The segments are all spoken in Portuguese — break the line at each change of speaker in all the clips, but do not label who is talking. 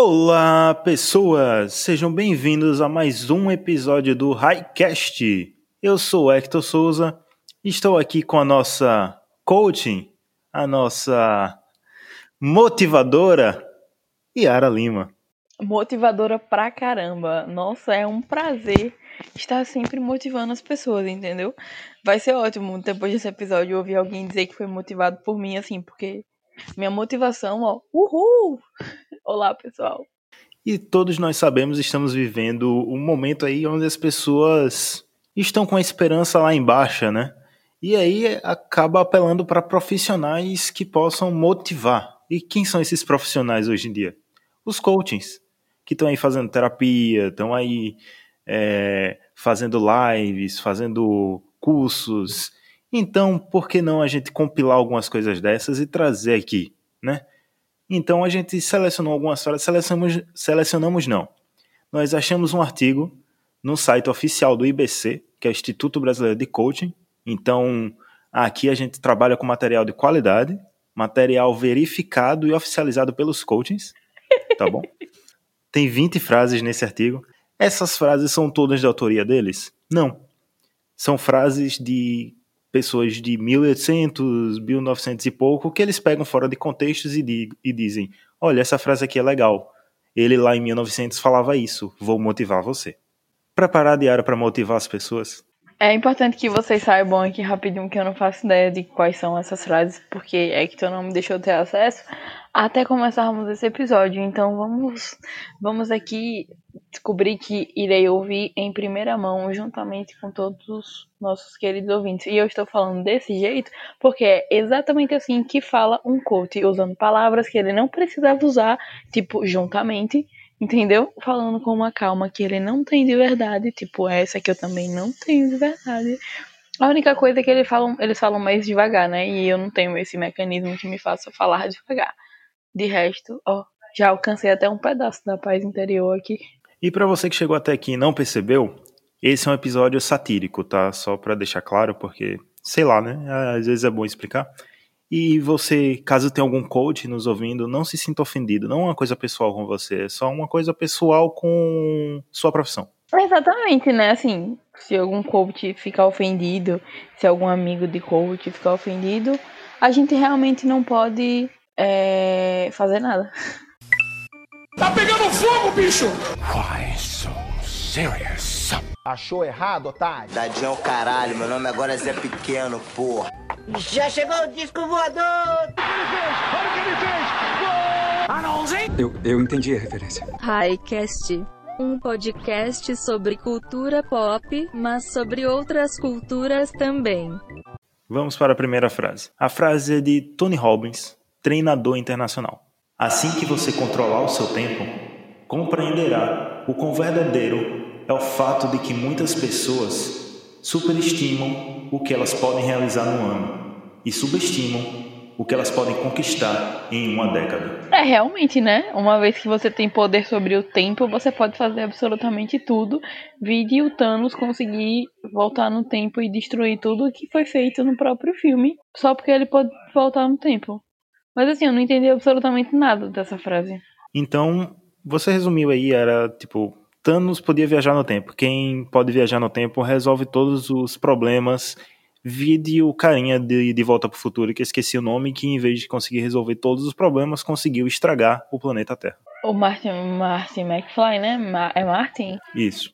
Olá, pessoas! Sejam bem-vindos a mais um episódio do Highcast. Eu sou Hector Souza, estou aqui com a nossa coaching, a nossa motivadora, Yara Lima.
Motivadora pra caramba. Nossa, é um prazer estar sempre motivando as pessoas, entendeu? Vai ser ótimo depois desse episódio ouvir alguém dizer que foi motivado por mim, assim, porque minha motivação, ó, uhul! Olá, pessoal.
E todos nós sabemos, estamos vivendo um momento aí onde as pessoas estão com a esperança lá embaixo, né? E aí acaba apelando para profissionais que possam motivar. E quem são esses profissionais hoje em dia? Os coachings, que estão aí fazendo terapia, estão aí é, fazendo lives, fazendo cursos. Então, por que não a gente compilar algumas coisas dessas e trazer aqui, né? Então a gente selecionou algumas frases, selecionamos, selecionamos não. Nós achamos um artigo no site oficial do IBC, que é o Instituto Brasileiro de Coaching. Então, aqui a gente trabalha com material de qualidade, material verificado e oficializado pelos coachings, tá bom? Tem 20 frases nesse artigo. Essas frases são todas de autoria deles? Não. São frases de pessoas de 1800, 1900 e pouco, que eles pegam fora de contextos e, e dizem: olha, essa frase aqui é legal. Ele lá em 1900 falava isso, vou motivar você. Preparar a diária para motivar as pessoas?
É importante que vocês saibam aqui rapidinho que eu não faço ideia de quais são essas frases, porque é que tu não me deixou ter acesso até começarmos esse episódio. Então vamos, vamos aqui descobrir que irei ouvir em primeira mão, juntamente com todos os nossos queridos ouvintes. E eu estou falando desse jeito porque é exatamente assim que fala um coach, usando palavras que ele não precisava usar, tipo, juntamente entendeu? Falando com uma calma que ele não tem de verdade, tipo essa que eu também não tenho de verdade. A única coisa é que eles falam, eles falam mais devagar, né? E eu não tenho esse mecanismo que me faça falar devagar. De resto, ó, já alcancei até um pedaço da paz interior aqui.
E para você que chegou até aqui e não percebeu, esse é um episódio satírico, tá? Só para deixar claro, porque sei lá, né? Às vezes é bom explicar. E você, caso tenha algum coach nos ouvindo, não se sinta ofendido. Não é uma coisa pessoal com você, é só uma coisa pessoal com sua profissão.
Exatamente, né? Assim, se algum coach ficar ofendido, se algum amigo de coach ficar ofendido, a gente realmente não pode é, fazer nada.
Tá pegando fogo, bicho!
Why so serious?
Achou errado, otário?
Tadinho é o caralho, meu nome agora é Zé Pequeno, porra.
Já chegou o disco voador!
Olha o que ele fez!
Eu, eu entendi a referência.
Highcast, um podcast sobre cultura pop, mas sobre outras culturas também.
Vamos para a primeira frase. A frase é de Tony Robbins, treinador internacional. Assim que você controlar o seu tempo, compreenderá o quão verdadeiro é o fato de que muitas pessoas superestimam o que elas podem realizar no ano e subestimam o que elas podem conquistar em uma década.
É, realmente, né? Uma vez que você tem poder sobre o tempo, você pode fazer absolutamente tudo. Vide o Thanos conseguir voltar no tempo e destruir tudo que foi feito no próprio filme, só porque ele pode voltar no tempo. Mas assim, eu não entendi absolutamente nada dessa frase.
Então, você resumiu aí, era tipo, Thanos podia viajar no tempo. Quem pode viajar no tempo resolve todos os problemas. Vide o carinha de, de Volta para o Futuro, que eu esqueci o nome, que em vez de conseguir resolver todos os problemas, conseguiu estragar o planeta Terra.
O Martin, Martin McFly, né? Ma é Martin?
Isso.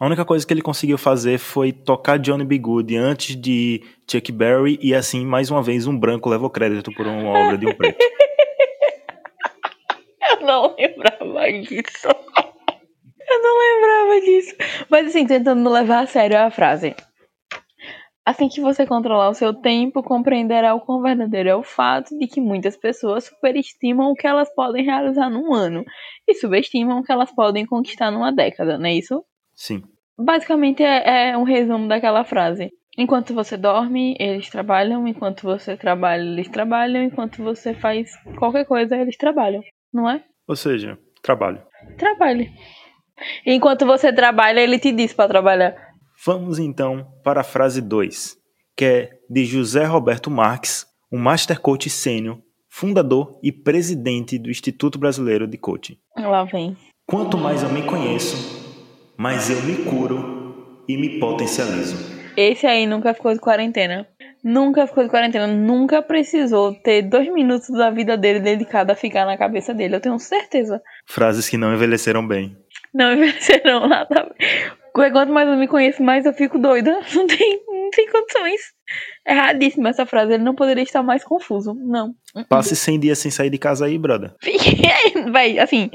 A única coisa que ele conseguiu fazer foi tocar Johnny B. Good antes de Chuck Berry e assim, mais uma vez, um branco levou crédito por uma obra de um preto.
eu não lembrava disso. Eu não lembrava disso. Mas assim, tentando levar a sério a frase. Assim que você controlar o seu tempo, compreenderá o quão verdadeiro é o fato de que muitas pessoas superestimam o que elas podem realizar num ano e subestimam o que elas podem conquistar numa década, não é isso?
Sim.
Basicamente é, é um resumo daquela frase. Enquanto você dorme, eles trabalham. Enquanto você trabalha, eles trabalham. Enquanto você faz qualquer coisa, eles trabalham. Não é?
Ou seja, trabalho.
Trabalhe. Enquanto você trabalha, ele te diz para trabalhar.
Vamos então para a frase 2, que é de José Roberto Marques, um Master Coach sênior, fundador e presidente do Instituto Brasileiro de Coaching.
Lá vem.
Quanto mais eu me conheço, mais eu me curo e me potencializo.
Esse aí nunca ficou de quarentena. Nunca ficou de quarentena. Nunca precisou ter dois minutos da vida dele dedicado a ficar na cabeça dele. Eu tenho certeza.
Frases que não envelheceram bem.
Não envelheceram nada. Quanto mais eu me conheço, mais eu fico doida. Não tem, não tem condições. Erradíssima essa frase. Ele não poderia estar mais confuso. Não.
Passe 100 dias sem sair de casa aí, brother.
Vai, assim.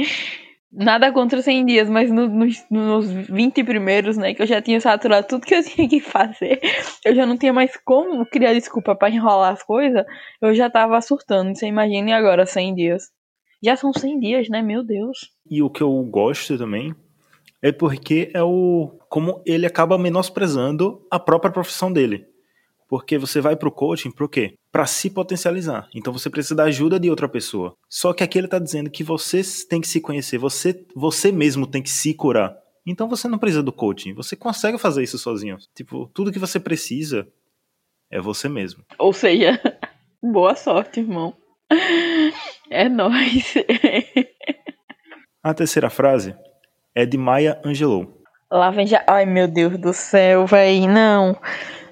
Nada contra 100 dias, mas no- nos, nos 20 primeiros, né, que eu já tinha saturado tudo que eu tinha que fazer, eu já não tinha mais como criar desculpa pra enrolar as coisas, eu já tava surtando. Você imagine agora 100 dias. Já são 100 dias, né? Meu Deus.
E o que eu gosto também é porque é o como ele acaba menosprezando a própria profissão dele. Porque você vai pro coaching pro quê? Pra se potencializar. Então você precisa da ajuda de outra pessoa. Só que aqui ele tá dizendo que você tem que se conhecer, você você mesmo tem que se curar. Então você não precisa do coaching, você consegue fazer isso sozinho. Tipo, tudo que você precisa é você mesmo.
Ou seja, boa sorte, irmão. É nóis.
A terceira frase é de Maya Angelou.
Lá vem já. Ai, meu Deus do céu, véi. Não.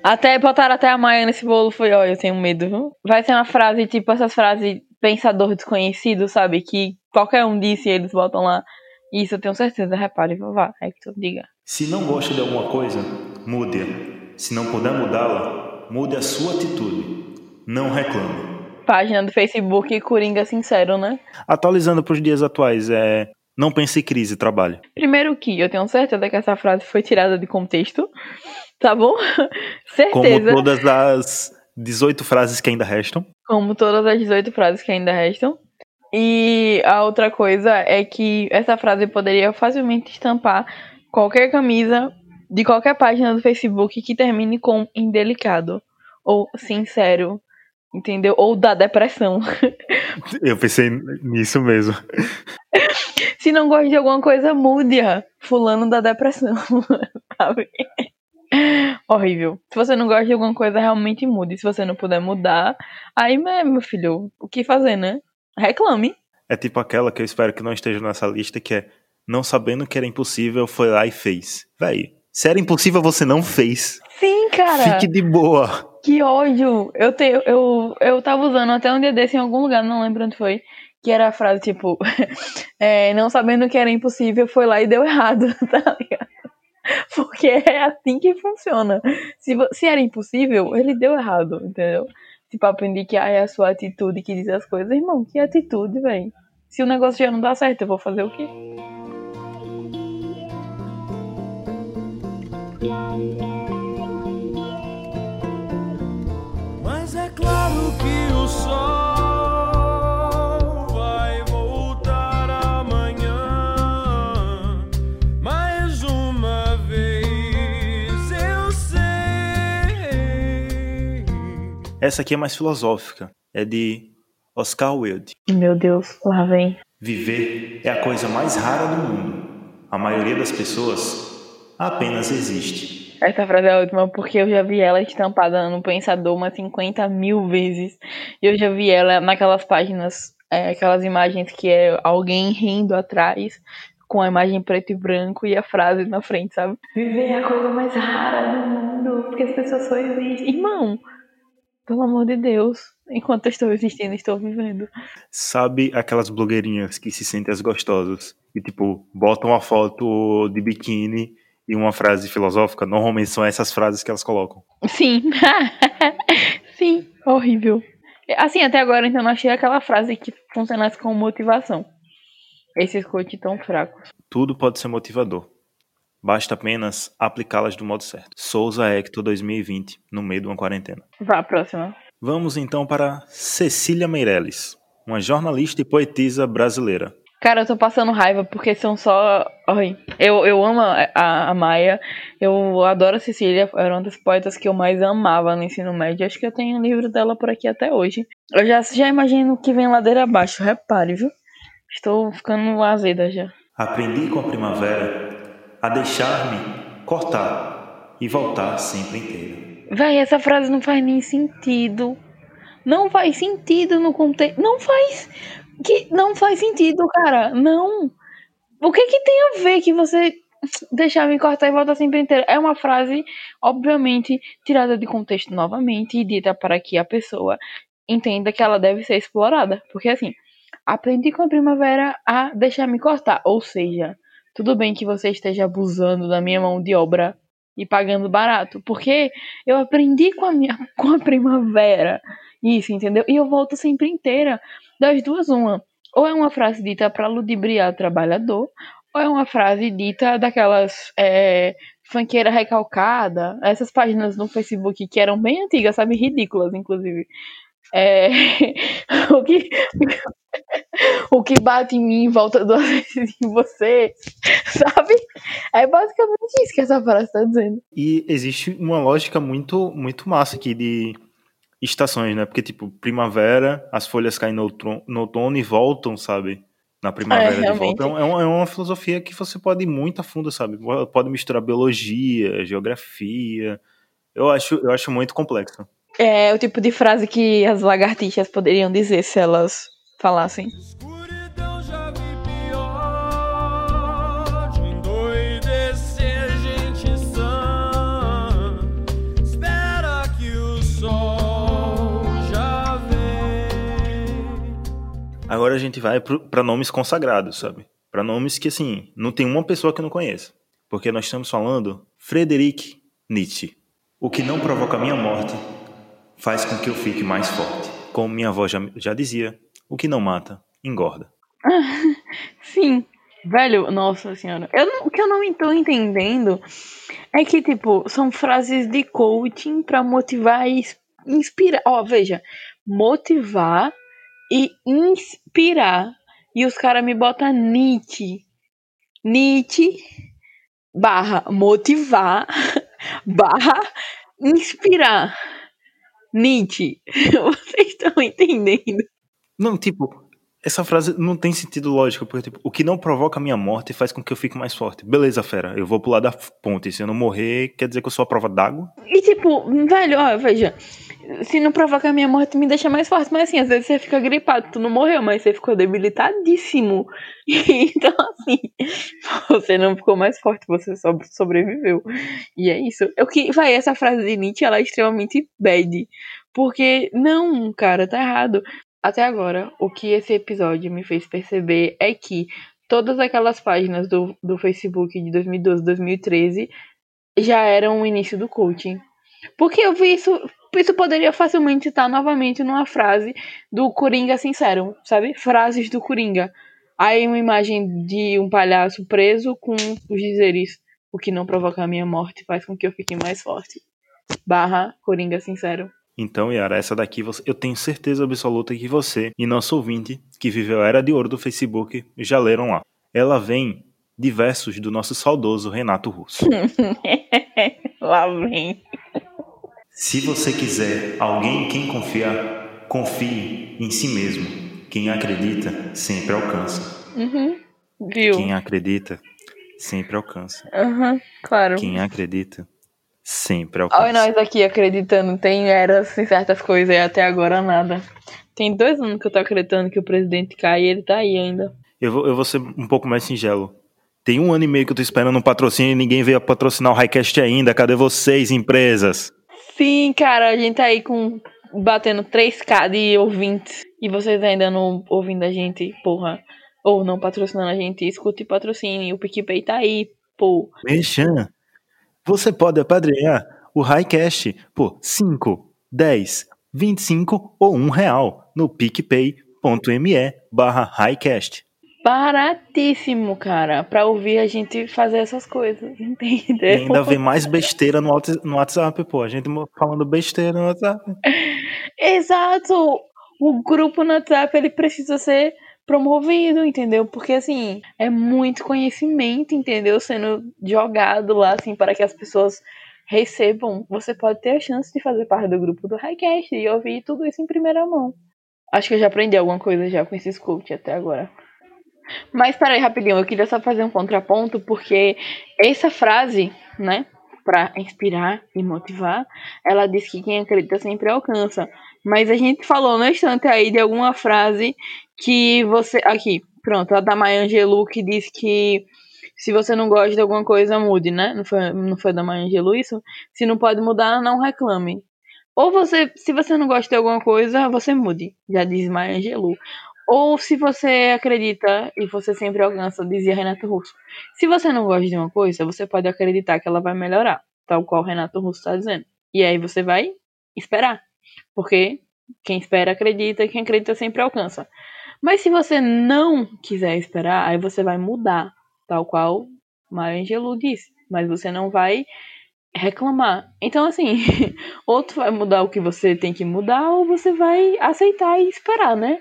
Até botaram até a Maia nesse bolo. Foi, ó, eu tenho medo, viu? Vai ser uma frase, tipo, essas frases pensador desconhecido, sabe? Que qualquer um disse e eles botam lá. Isso eu tenho certeza, repare, vá, é que tu diga.
Se não gosta de alguma coisa, mude-a. Se não puder mudá-la, mude a sua atitude. Não reclame.
Página do Facebook Coringa Sincero, né?
Atualizando para os dias atuais, é não pense em crise, trabalhe.
Primeiro que eu tenho certeza que essa frase foi tirada de contexto, tá bom?
Como
certeza.
todas as 18 frases que ainda restam.
como todas as 18 frases que ainda restam. E a outra coisa é que essa frase poderia facilmente estampar qualquer camisa de qualquer página do Facebook que termine com indelicado ou sincero, entendeu? Ou da depressão.
Eu pensei nisso mesmo.
Se não gosta de alguma coisa, mude-a. Fulano da depressão. Sabe? Horrível. Se você não gosta de alguma coisa, realmente mude. Se você não puder mudar, aí, né, meu filho, o que fazer, né? Reclame.
É tipo aquela que eu espero que não esteja nessa lista, que é não sabendo que era impossível, foi lá e fez. Véi, se era impossível, você não fez.
Sim, cara.
Fique de boa.
Que ódio! Eu, te, eu, eu tava usando até um dia desse em algum lugar, não lembro onde foi. Que era a frase tipo: é, Não sabendo que era impossível, foi lá e deu errado, tá ligado? Porque é assim que funciona. Se, se era impossível, ele deu errado, entendeu? Tipo, aprendi que ah, é a sua atitude que diz as coisas. Irmão, que atitude, velho? Se o negócio já não dá certo, eu vou fazer o quê?
Essa aqui é mais filosófica. É de Oscar Wilde.
Meu Deus, lá vem.
Viver é a coisa mais rara do mundo. A maioria das pessoas apenas existe.
Essa frase é a última porque eu já vi ela estampada no Pensador umas 50 mil vezes. E eu já vi ela naquelas páginas, é, aquelas imagens que é alguém rindo atrás, com a imagem preto e branco e a frase na frente, sabe? Viver é a coisa mais rara do mundo, porque as pessoas só existem. Irmão, pelo amor de Deus, enquanto eu estou existindo, estou vivendo.
Sabe aquelas blogueirinhas que se sentem as gostosas e tipo botam uma foto de biquíni e uma frase filosófica? Normalmente são essas frases que elas colocam.
Sim. Sim, horrível. Assim, até agora, então, não achei aquela frase que funcionasse como motivação. Esses coach tão fracos.
Tudo pode ser motivador. Basta apenas aplicá-las do modo certo. Souza Hector 2020, no meio de uma quarentena.
Vá, próxima.
Vamos então para Cecília Meirelles, uma jornalista e poetisa brasileira.
Cara, eu tô passando raiva porque são só. Ai, eu, eu amo a, a, Maia. Eu adoro a Cecília. Era uma das poetas que eu mais amava no ensino médio. Acho que eu tenho um livro dela por aqui até hoje. Eu já, já imagino que vem ladeira abaixo. Repare, viu? Estou ficando azeda já.
Aprendi com a primavera a deixar-me cortar e voltar sempre inteira.
Véi, essa frase não faz nem sentido. Não faz sentido no contexto. Não faz. Que não faz sentido, cara. Não. O que que tem a ver que você deixar me cortar e voltar sempre inteiro? É uma frase, obviamente, tirada de contexto novamente e dita para que a pessoa entenda que ela deve ser explorada. Porque assim, aprendi com a primavera a deixar me cortar. Ou seja, tudo bem que você esteja abusando da minha mão de obra e pagando barato, porque eu aprendi com a minha com a primavera isso, entendeu? E eu volto sempre inteira. Das duas, uma. Ou é uma frase dita para ludibriar o trabalhador, ou é uma frase dita daquelas é, funkeira recalcada, essas páginas no Facebook que eram bem antigas, sabe? Ridículas, inclusive. É, o, que, o que bate em mim volta duas vezes em você, sabe? É basicamente isso que essa frase está dizendo.
E existe uma lógica muito, muito massa aqui de estações, né? Porque, tipo, primavera, as folhas caem no, outono- no outono e voltam, sabe? Na primavera de
realmente.
volta. É, um- é uma, é uma filosofia que você pode ir muito a fundo, sabe? Pode misturar biologia, geografia. Eu acho, eu acho muito complexo.
É o tipo de frase que as lagartixas poderiam dizer se elas falassem.
Agora a gente vai pra nomes consagrados, sabe? Pra nomes que, assim, não tem uma pessoa que eu não conheça. Porque nós estamos falando Friedrich Nietzsche. O que não provoca minha morte faz com que eu fique mais forte. Como minha avó já, já dizia, o que não mata, engorda.
Sim, velho, nossa senhora. Eu não- o que eu não estou entendendo é que, tipo, são frases de coaching pra motivar e ins- inspirar. Ó, veja, motivar e inspirar. E os caras me botam Nietzsche. Nietzsche barra motivar barra inspirar. Nietzsche. Vocês estão entendendo?
Não, tipo, essa frase não tem sentido lógico, porque, tipo, o que não provoca a minha morte faz com que eu fique mais forte. Beleza, fera, eu vou pular da ponte. Se eu não morrer, quer dizer que eu sou a prova d'água?
E tipo, velho, ó, veja, se não provocar a minha morte, me deixa mais forte. Mas assim, às vezes você fica gripado, tu não morreu, mas você ficou debilitadíssimo. Então, assim, você não ficou mais forte, você só sobreviveu. E é isso. Eu que vai, essa frase de Nietzsche, ela é extremamente bad. Porque, não, cara, tá errado. Até agora, o que esse episódio me fez perceber é que todas aquelas páginas do, do Facebook de 2012, 2013 já eram o início do coaching. Porque eu vi isso. Isso poderia facilmente estar novamente numa frase do Coringa sincero, sabe? Frases do Coringa. Aí uma imagem de um palhaço preso com os dizeres: O que não provoca a minha morte faz com que eu fique mais forte. Barra Coringa sincero.
Então, Yara, essa daqui eu tenho certeza absoluta que você e nosso ouvinte, que viveu a era de ouro do Facebook, já leram lá. Ela vem de versos do nosso saudoso Renato Russo.
Lá vem.
Se você quiser alguém em quem confiar, confie em si mesmo. Quem acredita sempre alcança.
Uhum. Viu?
Quem acredita sempre alcança.
Aham, claro.
Quem acredita sempre
Olha
alcança.
nós aqui acreditando, tem eras em certas coisas e até agora nada. Tem dois anos que eu tô acreditando que o presidente cai e ele tá aí ainda.
Eu vou, eu vou ser um pouco mais singelo. Tem um ano e meio que eu tô esperando um patrocínio e ninguém veio patrocinar o Highcast ainda. Cadê vocês, empresas?
Sim, cara, a gente tá aí com batendo 3k de ouvintes e vocês ainda não ouvindo a gente, porra. Ou não patrocinando a gente, escute e patrocine. O PicPay tá aí, pô.
Mexan, você pode apadrinhar o Highcast por 5, 10, 25 ou 1 real no picpay.me barra Highcast.
Baratíssimo, cara, pra ouvir a gente fazer essas coisas,
E
entendeu?
ainda vem mais besteira no Whats- no WhatsApp, pô. A gente falando besteira no WhatsApp.
Exato! O grupo no WhatsApp ele precisa ser promovido, entendeu? Porque assim, é muito conhecimento, entendeu? Sendo jogado lá, assim, para que as pessoas recebam. Você pode ter a chance de fazer parte do grupo do Highcast e ouvir tudo isso em primeira mão. Acho que eu já aprendi alguma coisa já com esses coach até agora. Mas peraí, rapidinho, eu queria só fazer um contraponto, porque essa frase, né? para inspirar e motivar, ela diz que quem acredita sempre alcança. Mas a gente falou no instante aí de alguma frase que você. Aqui, pronto, a da Maya Angelou que diz que se você não gosta de alguma coisa, mude, né? Não foi, não foi da Maya Angelou isso? Se não pode mudar, não reclame. Ou você, se você não gosta de alguma coisa, você mude, já diz Maya Angelou. Ou se você acredita e você sempre alcança, dizia Renato Russo. Se você não gosta de uma coisa, você pode acreditar que ela vai melhorar, tal qual Renato Russo está dizendo. E aí você vai esperar. Porque quem espera acredita e quem acredita sempre alcança. Mas se você não quiser esperar, aí você vai mudar, tal qual Maya Angelou disse. Mas você não vai reclamar. Então, assim, ou tu vai mudar o que você tem que mudar, ou você vai aceitar e esperar, né?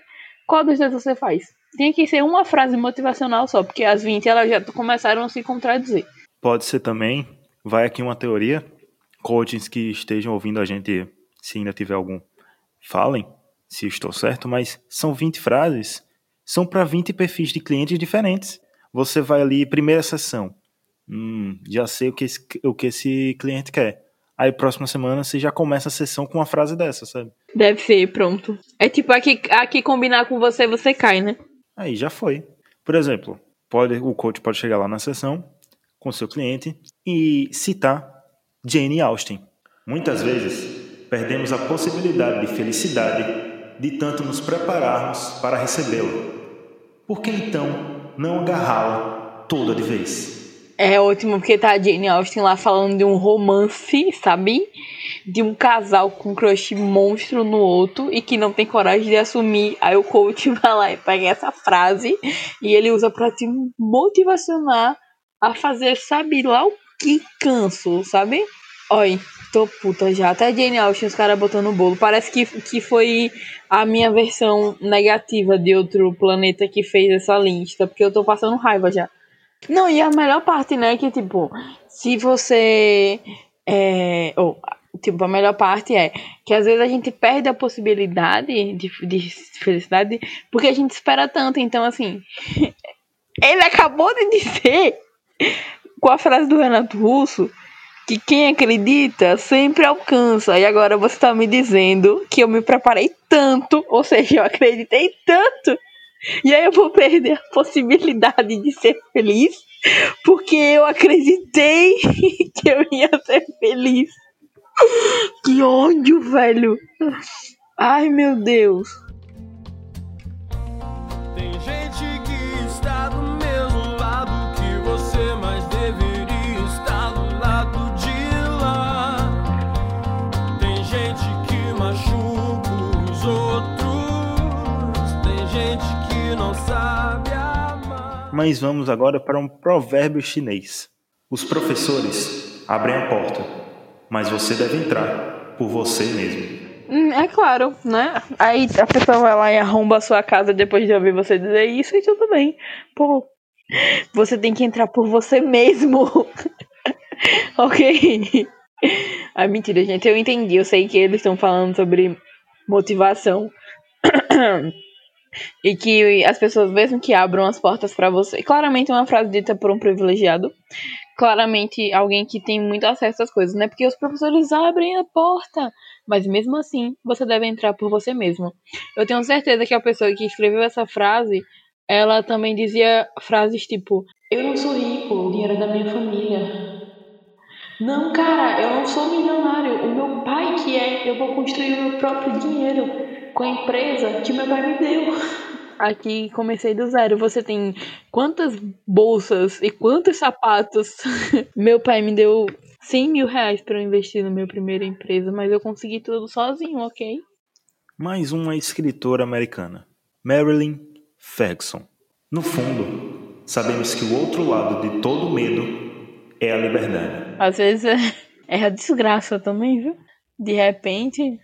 Qual dos dois você faz? Tem que ser uma frase motivacional só, porque as 20 elas já começaram a se contradizer.
Pode ser também, vai aqui uma teoria, coaches que estejam ouvindo a gente, se ainda tiver algum, falem se estou certo, mas são 20 frases, são para 20 perfis de clientes diferentes. Você vai ali, primeira sessão, hum, já sei o que, esse, o que esse cliente quer. Aí próxima semana você já começa a sessão com uma frase dessa, sabe?
Deve ser, pronto. É tipo aqui, aqui combinar com você, você cai, né?
Aí já foi. Por exemplo, pode, o coach pode chegar lá na sessão com seu cliente e citar Jane Austen. Muitas vezes perdemos a possibilidade de felicidade de tanto nos prepararmos para recebê-la. Por que então não agarrá-la toda de vez?
É ótimo porque tá a Jane Austen lá falando de um romance, sabe? De um casal com um crush monstro no outro e que não tem coragem de assumir. Aí o coach vai lá e pega essa frase e ele usa pra te motivacionar a fazer, sabe lá o que canso, sabe? Oi, tô puta já. Até Jane Austen, os caras botando bolo. Parece que, que foi a minha versão negativa de outro planeta que fez essa lista, porque eu tô passando raiva já. Não, e a melhor parte, né, que tipo, se você. É, ou, tipo, a melhor parte é que às vezes a gente perde a possibilidade de, de felicidade porque a gente espera tanto. Então, assim, ele acabou de dizer com a frase do Renato Russo que quem acredita sempre alcança. E agora você tá me dizendo que eu me preparei tanto, ou seja, eu acreditei tanto e aí eu vou perder a possibilidade de ser feliz porque eu acreditei que eu ia ser feliz. Que ódio, velho. Ai, meu Deus.
Tem gente que está do mesmo lado que você, mas deveria estar do lado de lá. Tem gente que machuca os outros, tem gente que não sabe amar.
Mas vamos agora para um provérbio chinês. Os professores abrem a porta, mas você deve entrar por você mesmo.
Hum, É claro, né? Aí a pessoa vai lá e arromba a sua casa depois de ouvir você dizer isso e tudo bem. Pô, você tem que entrar por você mesmo. ok? Ah, mentira, gente. Eu entendi. Eu sei que eles estão falando sobre motivação. e que as pessoas, mesmo que abram as portas pra você. Claramente, uma frase dita por um privilegiado. Claramente, alguém que tem muito acesso às coisas, né? Porque os professores abrem a porta. Mas mesmo assim, você deve entrar por você mesmo. Eu tenho certeza que a pessoa que escreveu essa frase, ela também dizia frases tipo: Eu não sou rico, o dinheiro é da minha família. Não, cara, eu não sou milionário. O meu pai que é. Eu vou construir o meu próprio dinheiro com a empresa que meu pai me deu. Aqui comecei do zero. Você tem quantas bolsas e quantos sapatos? meu pai me deu 100 mil reais para eu investir no meu primeiro empresa, mas eu consegui tudo sozinho, ok?
Mais uma escritora americana, Marilyn Ferguson. No fundo, sabemos que o outro lado de todo medo é a liberdade.
Às vezes é, é a desgraça também, viu? De repente.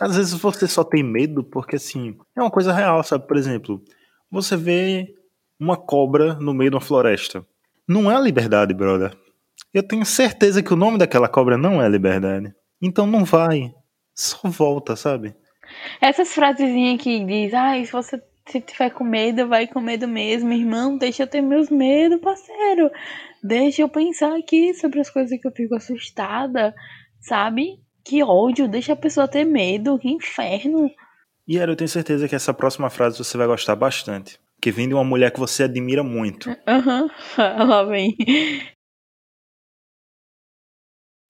Às vezes você só tem medo porque, assim, é uma coisa real, sabe? Por exemplo, você vê uma cobra no meio de uma floresta. Não é liberdade, brother. Eu tenho certeza que o nome daquela cobra não é liberdade. Então não vai. Só volta, sabe?
Essas frasezinhas que diz, ai, se você Se tiver com medo, vai com medo mesmo, irmão. Deixa eu ter meus medos, parceiro. Deixa eu pensar aqui sobre as coisas que eu fico assustada, sabe? Que ódio, deixa a pessoa ter medo, que inferno.
E era, eu tenho certeza que essa próxima frase você vai gostar bastante. Que vem de uma mulher que você admira muito.
Aham, lá vem.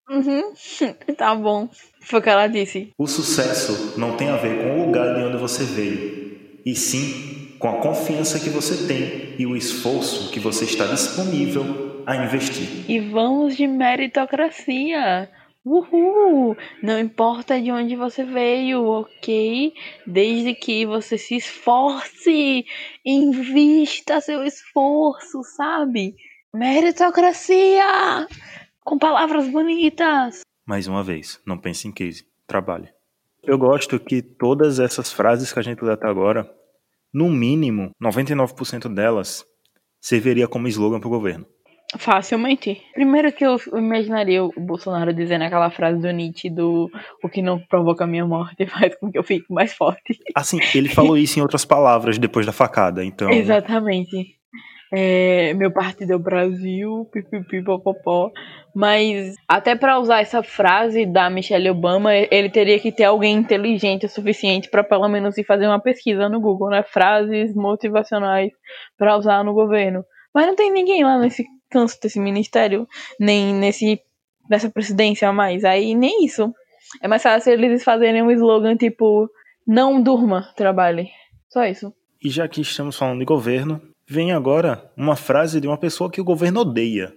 Uhum, tá bom. Foi o que ela disse.
O sucesso não tem a ver com o lugar de onde você veio, e sim com a confiança que você tem e o esforço que você está disponível a investir.
E vamos de meritocracia. Uhul! Não importa de onde você veio, ok? Desde que você se esforce, invista seu esforço, sabe? Meritocracia! Com palavras bonitas.
Mais uma vez, não pense em case, trabalhe. Eu gosto que todas essas frases que a gente lê até agora, no mínimo, 99% delas serviria como slogan para o governo.
Facilmente. Primeiro que eu imaginaria o Bolsonaro dizendo aquela frase do Nietzsche do o que não provoca a minha morte faz com que eu fique mais forte.
Assim, ele falou isso em outras palavras depois da facada, então.
Exatamente. É, meu partido é o Brasil, pipipi, popopó. Mas até para usar essa frase da Michelle Obama, ele teria que ter alguém inteligente o suficiente para pelo menos ir fazer uma pesquisa no Google, né? Frases motivacionais para usar no governo. Mas não tem ninguém lá nesse canso desse ministério, nem nesse nessa presidência a mais. Aí nem isso. É mais fácil eles fazerem um slogan tipo não durma, trabalhe. Só isso.
E já que estamos falando de governo, vem agora uma frase de uma pessoa que o governo odeia.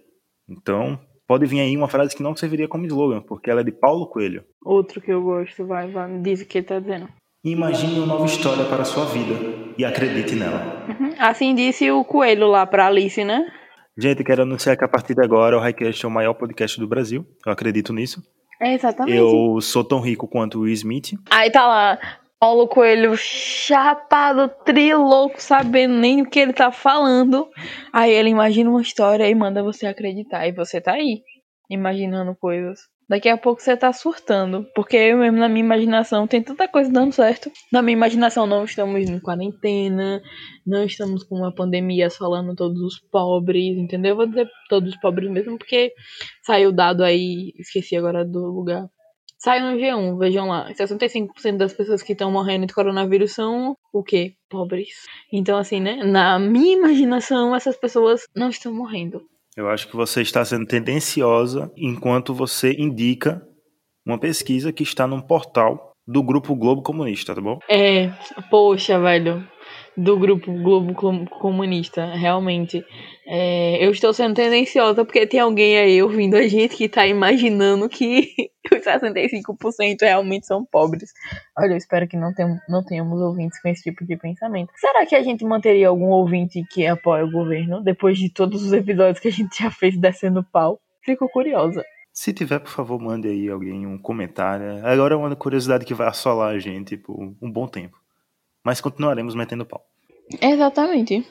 Então, pode vir aí uma frase que não serviria como slogan, porque ela é de Paulo Coelho.
Outro que eu gosto, vai, vai, diz o que ele tá dizendo.
Imagine uma nova história para a sua vida e acredite nela.
Uhum. Assim disse o Coelho lá pra Alice, né?
Gente, quero anunciar que a partir de agora o Highcast é o maior podcast do Brasil. Eu acredito nisso.
É exatamente.
Eu sou tão rico quanto o Will Smith.
Aí tá lá, Paulo Coelho chapado, trilouco, sabendo nem o que ele tá falando. Aí ele imagina uma história e manda você acreditar. E você tá aí, imaginando coisas. Daqui a pouco você tá surtando. Porque eu mesmo, na minha imaginação, tem tanta coisa dando certo. Na minha imaginação, não estamos em quarentena, não estamos com uma pandemia assolando todos os pobres, entendeu? Eu vou dizer todos os pobres mesmo, porque saiu dado aí, esqueci agora do lugar. Saiu no G1, vejam lá. 65% das pessoas que estão morrendo de coronavírus são o quê? Pobres. Então, assim, né? Na minha imaginação, essas pessoas não estão morrendo.
Eu acho que você está sendo tendenciosa enquanto você indica uma pesquisa que está num portal do Grupo Globo Comunista, tá bom?
É, poxa, velho. Do grupo Globo Com- Comunista, realmente. É, eu estou sendo tendenciosa porque tem alguém aí ouvindo a gente que tá imaginando que os 65% realmente são pobres. Olha, eu espero que não, tem, não tenhamos ouvintes com esse tipo de pensamento. Será que a gente manteria algum ouvinte que apoia o governo depois de todos os episódios que a gente já fez descendo pau? Fico curiosa.
Se tiver, por favor, mande aí alguém um comentário. Agora é uma curiosidade que vai assolar a gente por um bom tempo. Mas continuaremos metendo pau.
Exatamente.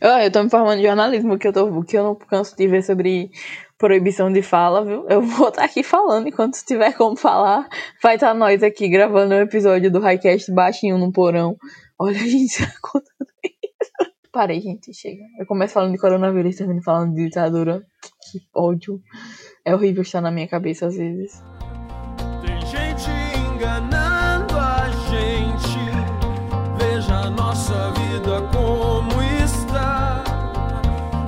Eu, eu tô me formando em jornalismo, que eu, tô, que eu não canso de ver sobre proibição de fala, viu? Eu vou estar aqui falando enquanto tiver como falar. Vai estar nós aqui gravando um episódio do Highcast baixinho no porão. Olha, a gente tá contando isso. Parei, gente, chega. Eu começo falando de coronavírus termino falando de ditadura. Que ódio. É horrível estar na minha cabeça às vezes.
Vida como está.